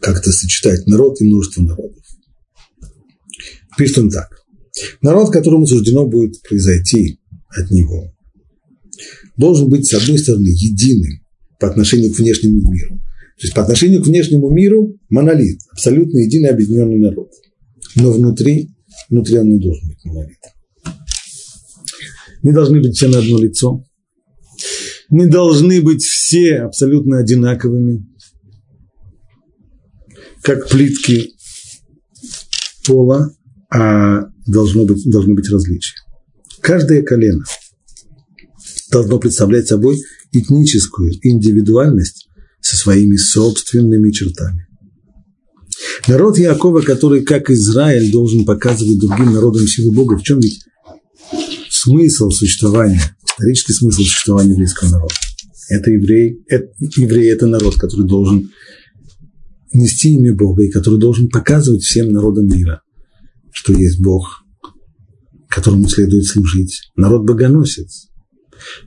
как-то сочетать народ и множество народов. Пишет он так. Народ, которому суждено будет произойти от него, должен быть, с одной стороны, единым по отношению к внешнему миру. То есть по отношению к внешнему миру монолит, абсолютно единый объединенный народ. Но внутри, внутри он не должен быть монолит. Не должны быть все на одно лицо. Не должны быть все абсолютно одинаковыми, как плитки пола, а должно быть, должны быть различия. Каждое колено должно представлять собой этническую индивидуальность со своими собственными чертами. Народ Якова, который, как Израиль, должен показывать другим народам силу Бога, в чем ведь смысл существования, исторический смысл существования еврейского народа? Это еврей, это, еврей – это народ, который должен нести имя Бога и который должен показывать всем народам мира, что есть Бог, которому следует служить. Народ богоносец.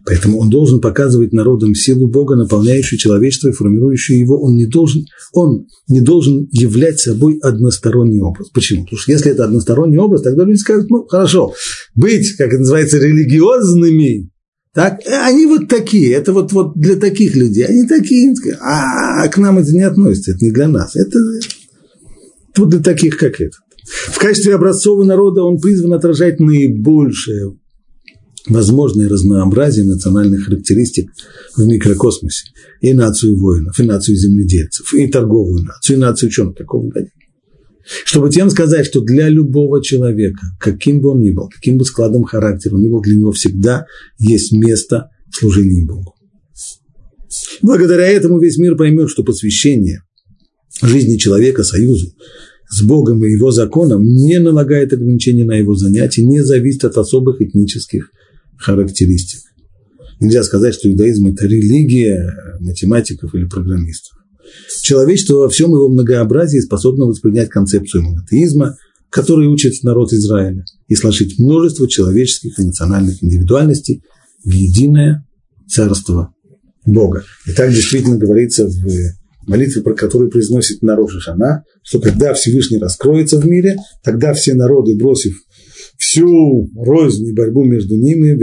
Поэтому он должен показывать народам силу Бога, наполняющую человечество и формирующую его. Он не должен, он не должен являть собой односторонний образ. Почему? Потому что если это односторонний образ, тогда люди скажут, ну, хорошо, быть, как это называется, религиозными, так, они вот такие, это вот, вот для таких людей, они такие, а, а к нам это не относится, это не для нас, это вот для таких, как этот. В качестве образцового народа он призван отражать наибольшее возможное разнообразие национальных характеристик в микрокосмосе. И нацию воинов, и нацию земледельцев, и торговую нацию, и нацию ученых, такого года чтобы тем сказать, что для любого человека, каким бы он ни был, каким бы складом характера он ни был, для него всегда есть место в служении Богу. Благодаря этому весь мир поймет, что посвящение жизни человека союзу с Богом и его законом не налагает ограничений на его занятия, не зависит от особых этнических характеристик. Нельзя сказать, что иудаизм – это религия математиков или программистов. Человечество во всем его многообразии способно воспринять концепцию монотеизма, который учит народ Израиля, и сложить множество человеческих и национальных индивидуальностей в единое царство Бога. И так действительно говорится в молитве, про которую произносит народ Шана, что когда Всевышний раскроется в мире, тогда все народы, бросив всю рознь и борьбу между ними,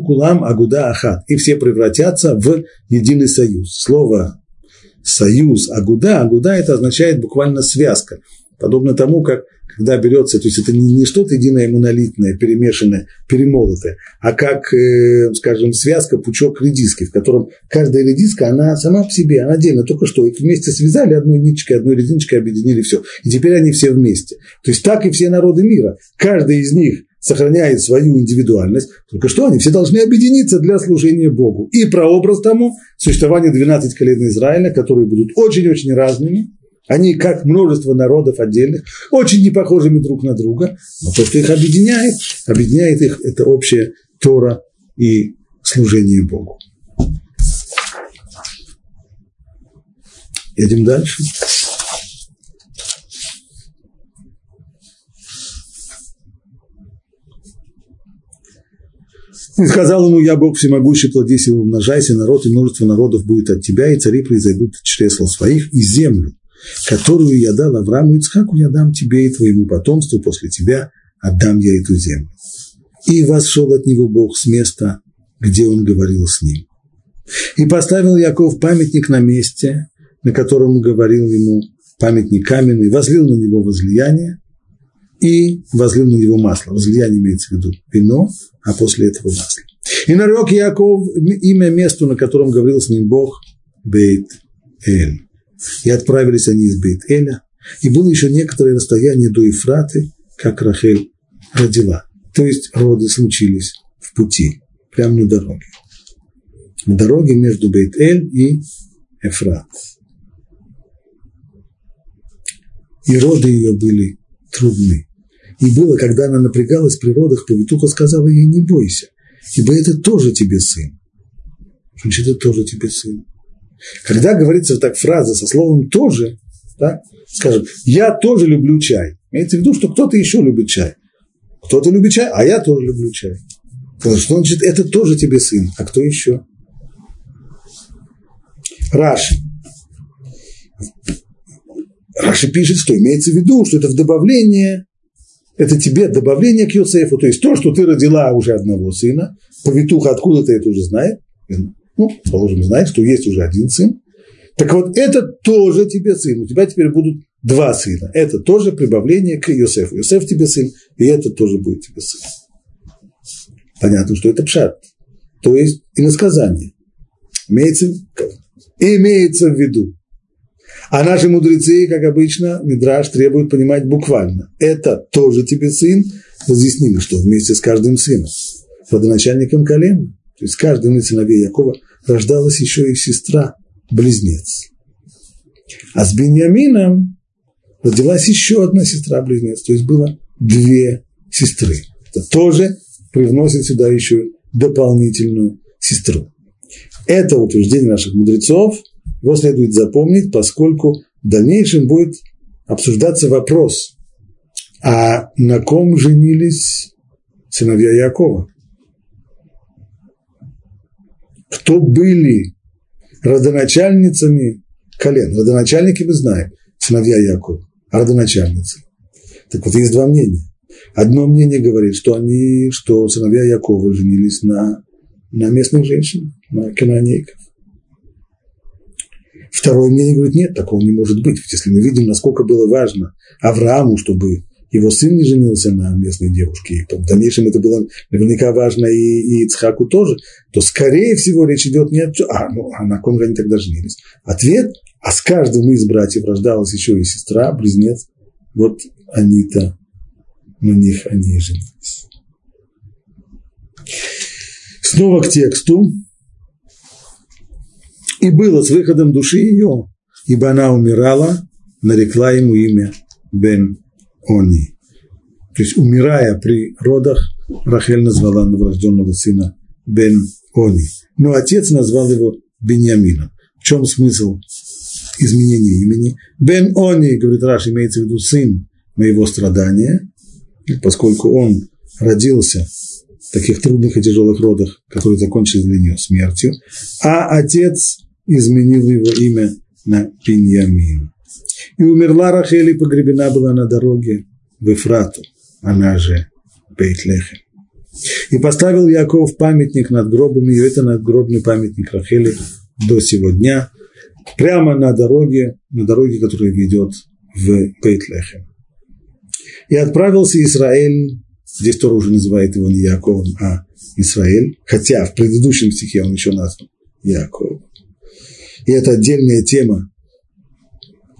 кулам агуда ахат, и все превратятся в единый союз. Слово союз, агуда. Агуда это означает буквально связка. Подобно тому, как когда берется, то есть это не, не что-то единое монолитное, перемешанное, перемолотое, а как, э, скажем, связка, пучок редиски, в котором каждая редиска, она сама по себе, она отдельно, только что их вместе связали одной ниточкой, одной резиночкой, объединили все. И теперь они все вместе. То есть так и все народы мира. Каждый из них сохраняет свою индивидуальность, только что они все должны объединиться для служения Богу. И прообраз тому существование 12 колен Израиля, которые будут очень-очень разными, они, как множество народов отдельных, очень не похожими друг на друга, но то, что их объединяет, объединяет их, это общая Тора и служение Богу. Едем дальше. И сказал ему, я Бог всемогущий, плодись и умножайся, народ и множество народов будет от тебя, и цари произойдут от чресла своих, и землю, которую я дал Аврааму и Ицхаку, я дам тебе и твоему потомству после тебя, отдам я эту землю. И восшел от него Бог с места, где он говорил с ним. И поставил Яков памятник на месте, на котором говорил ему памятник каменный, возлил на него возлияние, и возлил на него масло. Возлияние имеется в виду вино, а после этого масло. И нарек Яков имя месту, на котором говорил с ним Бог, Бейт Эль. И отправились они из Бейт Эля, и было еще некоторое расстояние до Ефраты, как Рахель родила. То есть роды случились в пути, прямо на дороге. На дороге между Бейт Эль и Ефрат. И роды ее были трудны. И было, когда она напрягалась при родах, повитуха сказала ей, не бойся, ибо это тоже тебе сын. Значит, это тоже тебе сын. Когда говорится так фраза со словом «тоже», да, скажем, я тоже люблю чай. Имеется в виду, что кто-то еще любит чай. Кто-то любит чай, а я тоже люблю чай. Что значит, это тоже тебе сын, а кто еще? Раши. Раши пишет, что имеется в виду, что это в добавление, это тебе добавление к Йосефу, то есть то, что ты родила уже одного сына, повитуха откуда-то это уже знает, ну, положим, знает, что есть уже один сын, так вот это тоже тебе сын, у тебя теперь будут два сына, это тоже прибавление к Йосефу, Йосеф тебе сын, и это тоже будет тебе сын. Понятно, что это пшат, то есть иносказание. Имеется, имеется в виду, а наши мудрецы, как обычно, Мидраш требует понимать буквально. Это тоже тебе сын, разъяснили, что вместе с каждым сыном, родоначальником колена, то есть каждым из сыновей Якова рождалась еще и сестра, близнец. А с Беньямином родилась еще одна сестра-близнец, то есть было две сестры. Это тоже привносит сюда еще дополнительную сестру. Это утверждение наших мудрецов – его следует запомнить, поскольку в дальнейшем будет обсуждаться вопрос, а на ком женились сыновья Якова? Кто были родоначальницами колен? Родоначальники мы знаем, сыновья Якова, а родоначальницы. Так вот, есть два мнения. Одно мнение говорит, что они, что сыновья Якова женились на, на местных женщинах, на канонейках. Второе мнение говорит, нет, такого не может быть. Ведь если мы видим, насколько было важно Аврааму, чтобы его сын не женился на местной девушке, и в дальнейшем это было наверняка важно и, и Ицхаку тоже, то, скорее всего, речь идет не о том, а, ну, а на ком же они тогда женились? Ответ, а с каждым из братьев рождалась еще и сестра, близнец, вот они-то, на них они и женились. Снова к тексту. И было с выходом души ее, ибо она умирала, нарекла ему имя Бен Они. То есть, умирая при родах, Рахель назвала новорожденного сына Бен Они. Но отец назвал его Беньямином. В чем смысл изменения имени? Бен Они, говорит Раш, имеется в виду сын моего страдания, поскольку он родился в таких трудных и тяжелых родах, которые закончились для нее смертью, а отец изменил его имя на Пиньямин. И умерла Рахель, и погребена была на дороге в Эфрату, она же Бейтлехем. И поставил Яков памятник над гробами, и это надгробный памятник Рахели до сего дня, прямо на дороге, на дороге, которая ведет в Бейтлехем. И отправился Израиль, здесь тоже уже называет его не Яковом, а Израиль, хотя в предыдущем стихе он еще назван Яковом и это отдельная тема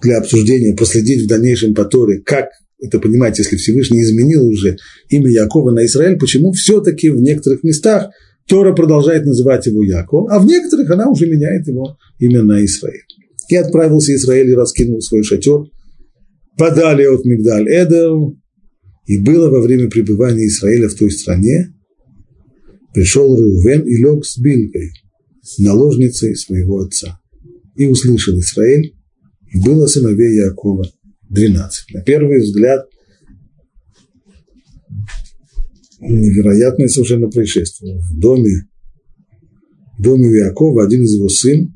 для обсуждения, проследить в дальнейшем по Торе, как это понимать, если Всевышний изменил уже имя Якова на Израиль, почему все-таки в некоторых местах Тора продолжает называть его Яков, а в некоторых она уже меняет его имя на Израиль. И отправился Израиль и раскинул свой шатер, подали от Мигдаль Эдер, и было во время пребывания Израиля в той стране, пришел Рувен и лег с Билькой, наложницей своего отца и услышал Израиль, и было сыновей Якова двенадцать. На первый взгляд, невероятное совершенно происшествие. В доме, в доме Якова один из его сын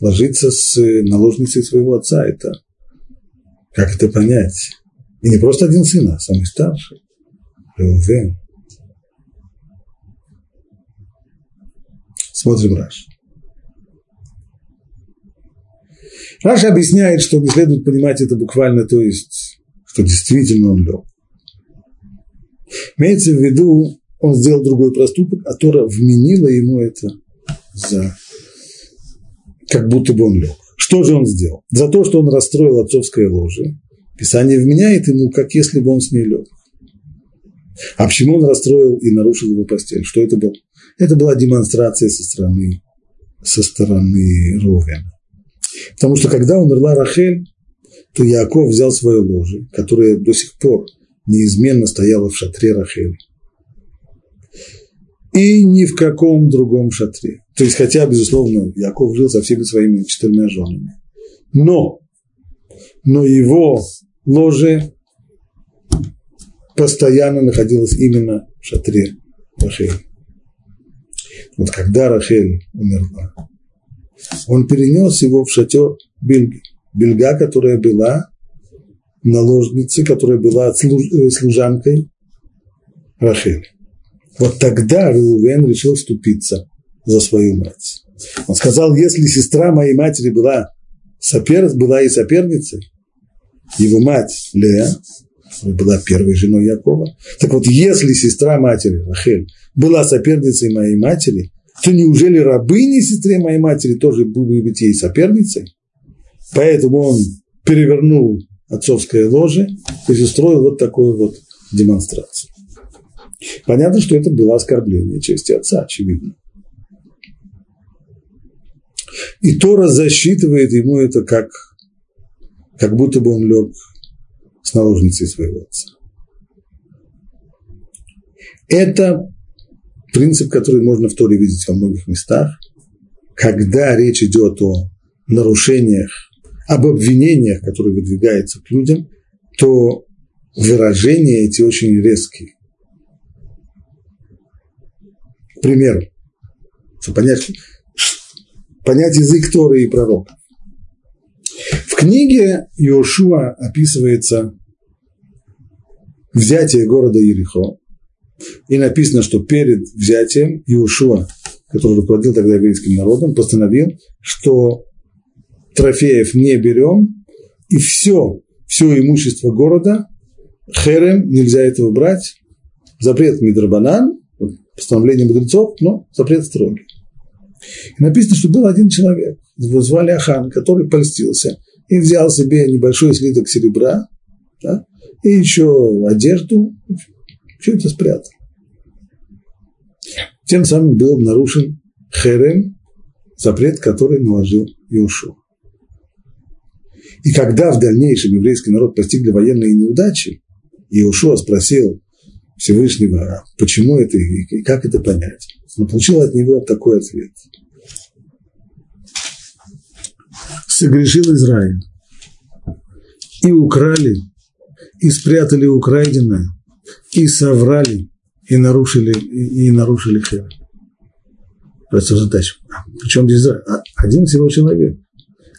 ложится с наложницей своего отца. Это, как это понять? И не просто один сын, а самый старший. Реувен. Смотрим Раш. Раша объясняет, что не следует понимать это буквально, то есть, что действительно он лег. Имеется в виду, он сделал другой проступок, а Тора вменила ему это за как будто бы он лег. Что же он сделал? За то, что он расстроил отцовское ложе, Писание вменяет ему, как если бы он с ней лег. А почему он расстроил и нарушил его постель? Что это было? Это была демонстрация со стороны, со стороны Ровена. Потому что когда умерла Рахель, то Яков взял свое ложе, которое до сих пор неизменно стояло в шатре Рахель. И ни в каком другом шатре. То есть, хотя, безусловно, Яков жил со всеми своими четырьмя женами. Но, но его ложе постоянно находилось именно в шатре Рахель. Вот когда Рахель умерла, он перенес его в шатер Бильги. Бельга, которая была наложницей, которая была э, служанкой Рахель. Вот тогда Рувен решил вступиться за свою мать. Он сказал, если сестра моей матери была, сопер, была и соперницей, его мать Лея, была первой женой Якова, так вот, если сестра матери Рахель была соперницей моей матери, то неужели рабыни сестре моей матери тоже будут быть ей соперницей? Поэтому он перевернул отцовское ложе и устроил вот такую вот демонстрацию. Понятно, что это было оскорбление чести отца, очевидно. И Тора засчитывает ему это как, как будто бы он лег с наложницей своего отца. Это принцип, который можно в Торе видеть во многих местах, когда речь идет о нарушениях, об обвинениях, которые выдвигаются к людям, то выражения эти очень резкие. К примеру, чтобы понять, понять язык Торы и пророка. В книге Иошуа описывается взятие города Ерехо, и написано, что перед взятием Иошуа, который руководил тогда еврейским народом, постановил, что трофеев не берем, и все, все имущество города, херем, нельзя этого брать, запрет Мидрабанан, постановление мудрецов, но запрет строгий. И написано, что был один человек, его звали Ахан, который польстился и взял себе небольшой слиток серебра, да, и еще одежду, все это спрятал. Тем самым был нарушен херем, запрет, который наложил Иошуа. И когда в дальнейшем еврейский народ постигли военные неудачи, Иошуа спросил Всевышнего, а почему это и как это понять, он получил от него такой ответ. Согрешил Израиль и украли, и спрятали украденное, и соврали, и нарушили, и, и нарушили хер. Просто задача. Причем здесь а, один всего человек.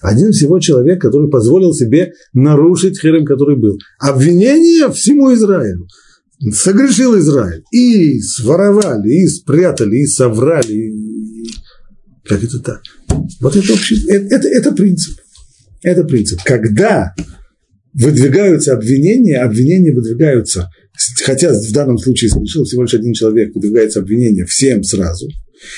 Один всего человек, который позволил себе нарушить херем, который был. Обвинение всему Израилю. Согрешил Израиль. И своровали, и спрятали, и соврали. И... Как это так? Вот это, общий, это, это, это принцип. Это принцип. Когда выдвигаются обвинения, обвинения выдвигаются, хотя в данном случае совершил всего лишь один человек, выдвигается обвинение всем сразу.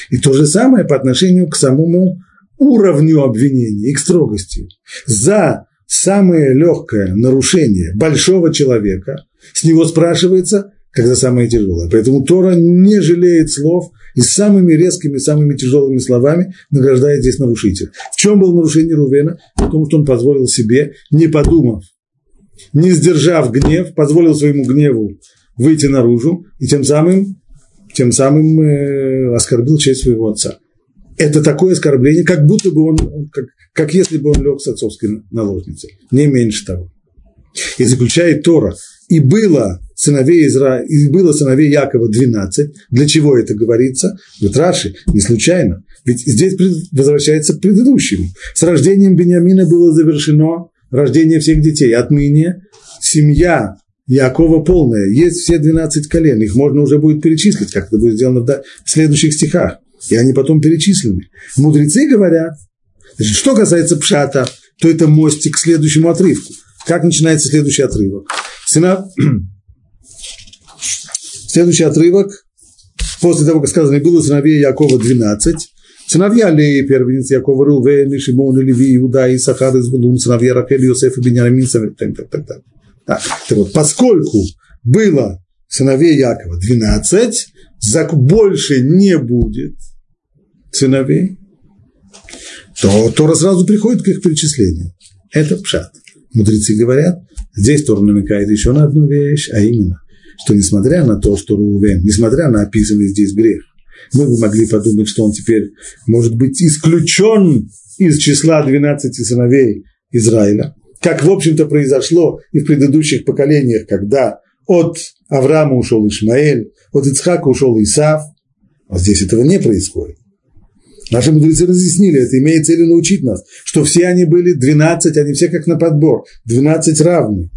И то же самое по отношению к самому уровню обвинения и к строгости. За самое легкое нарушение большого человека с него спрашивается, когда самое тяжелое. Поэтому Тора не жалеет слов и самыми резкими, самыми тяжелыми словами награждает здесь нарушителя. В чем было нарушение Рувена? В том, что он позволил себе, не подумав, не сдержав гнев, позволил своему гневу выйти наружу и тем самым, тем самым э, оскорбил честь своего отца это такое оскорбление, как будто бы он, как, как если бы он лег с отцовской наложницей, не меньше того. И заключает Тора, и было сыновей Изра... и было сыновей Якова 12. Для чего это говорится? Вот Раши, не случайно. Ведь здесь возвращается к предыдущему. С рождением Бениамина было завершено рождение всех детей. Отныне семья Якова полная. Есть все 12 колен. Их можно уже будет перечислить, как это будет сделано в следующих стихах и они потом перечислены. Мудрецы говорят, значит, что касается пшата, то это мостик к следующему отрывку. Как начинается следующий отрывок? Сына... Следующий отрывок, после того, как сказано, было сыновей Якова 12, сыновья Леи, первенец Якова, Рувен, и Шимон, и Леви, Иуда, и Сахар, и Звулун, сыновья Рахель, Иосиф, и Бениамин, так, так, так, так. Так, вот, поскольку было сыновей Якова 12, больше не будет – сыновей, то Тора сразу приходит к их перечислению. Это пшат. Мудрецы говорят, здесь Тора намекает еще на одну вещь, а именно, что несмотря на то, что Рувен, несмотря на описанный здесь грех, мы бы могли подумать, что он теперь может быть исключен из числа 12 сыновей Израиля, как, в общем-то, произошло и в предыдущих поколениях, когда от Авраама ушел Ишмаэль, от Ицхака ушел Исав, а здесь этого не происходит. Наши мудрецы разъяснили, это имеет целью научить нас, что все они были 12, они все как на подбор, 12 равны.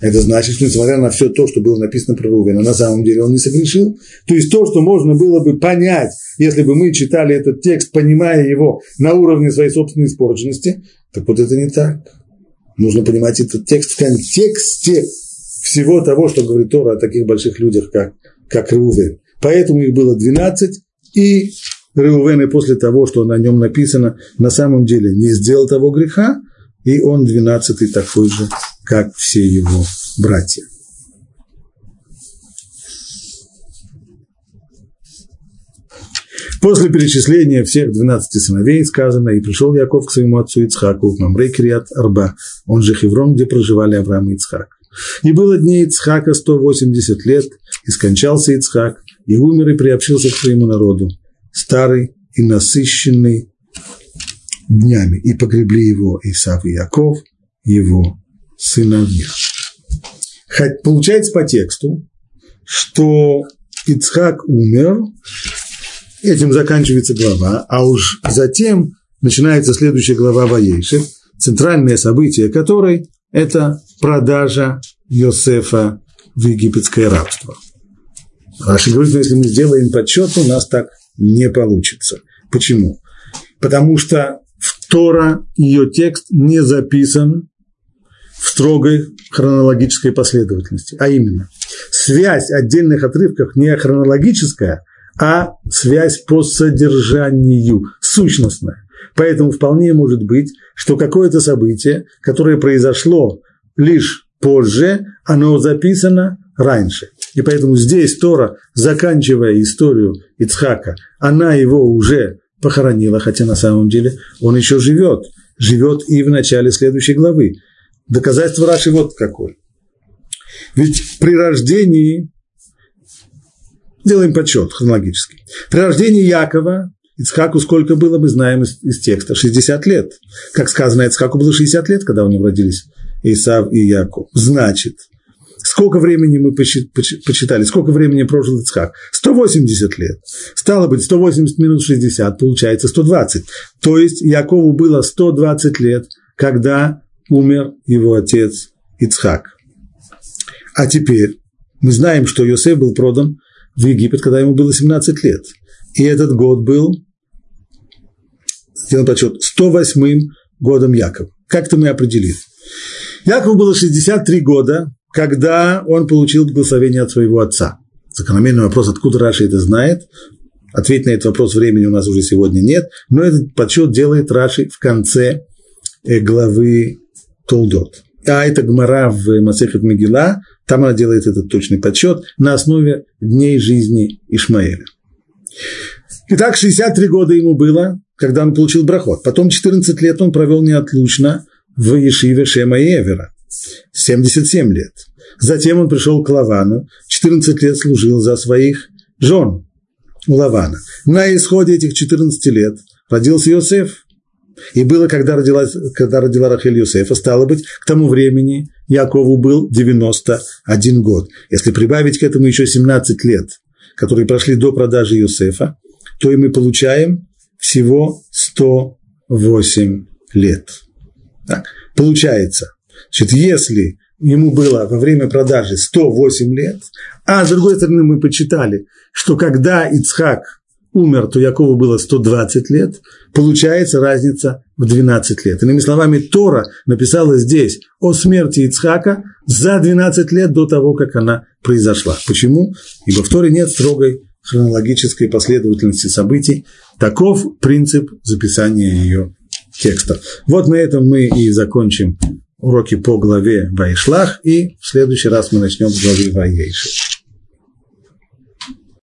Это значит, что несмотря на все то, что было написано про Рувена, на самом деле он не согрешил. То есть то, что можно было бы понять, если бы мы читали этот текст, понимая его на уровне своей собственной испорченности, так вот это не так. Нужно понимать этот текст в контексте всего того, что говорит Тора о таких больших людях, как, как Рувен. Поэтому их было 12, и Реувен, и после того, что на нем написано, на самом деле не сделал того греха, и он двенадцатый такой же, как все его братья. После перечисления всех двенадцати сыновей сказано, и пришел Яков к своему отцу Ицхаку в Мамре Кириат Арба, он же Хеврон, где проживали Авраам и Ицхак. И было дней Ицхака 180 лет, и скончался Ицхак, и умер и приобщился к своему народу, старый и насыщенный днями, и погребли его Исав и Яков, его сыновья. Хоть получается по тексту, что Ицхак умер, этим заканчивается глава, а уж затем начинается следующая глава Ваейшев, центральное событие которой – это продажа Йосефа в египетское рабство. Раши говорит, что если мы сделаем подсчет, у нас так не получится. Почему? Потому что в Тора ее текст не записан в строгой хронологической последовательности, а именно связь отдельных отрывков не хронологическая, а связь по содержанию, сущностная. Поэтому вполне может быть, что какое-то событие, которое произошло лишь позже, оно записано раньше. И поэтому здесь Тора, заканчивая историю Ицхака, она его уже похоронила, хотя на самом деле он еще живет, живет и в начале следующей главы. Доказательство Раши вот какое. Ведь при рождении, делаем подсчет хронологический, при рождении Якова Ицхаку сколько было, мы знаем из, из текста, 60 лет. Как сказано, Ицхаку было 60 лет, когда у него родились Исав и Яков. Значит, Сколько времени мы посчитали, сколько времени прожил Ицхак? 180 лет. Стало быть, 180 минус 60, получается 120. То есть Якову было 120 лет, когда умер его отец Ицхак. А теперь мы знаем, что Йосеф был продан в Египет, когда ему было 17 лет. И этот год был, сделаем подсчет, 108 годом Якова. Как-то мы определили. Якову было 63 года, когда он получил благословение от своего отца. Закономерный вопрос, откуда Раши это знает. Ответить на этот вопрос времени у нас уже сегодня нет, но этот подсчет делает Раши в конце э, главы Толдот. А это Гмара в Масехет Мегила, там она делает этот точный подсчет на основе дней жизни Ишмаэля. Итак, 63 года ему было, когда он получил брахот. Потом 14 лет он провел неотлучно в Ешиве Шема и Эвера. 77 лет. Затем он пришел к Лавану, 14 лет служил за своих жен у Лавана. На исходе этих 14 лет родился Иосиф. И было, когда, родилась, когда родила Рахель Юсефа, стало быть, к тому времени Якову был 91 год. Если прибавить к этому еще 17 лет, которые прошли до продажи Юсефа, то и мы получаем всего 108 лет. Так, получается, Значит, если ему было во время продажи 108 лет, а с другой стороны мы почитали, что когда Ицхак умер, то Якову было 120 лет, получается разница в 12 лет. Иными словами, Тора написала здесь о смерти Ицхака за 12 лет до того, как она произошла. Почему? Ибо в Торе нет строгой хронологической последовательности событий. Таков принцип записания ее текста. Вот на этом мы и закончим уроки по главе Вайшлах, и в следующий раз мы начнем с главы Вайейши.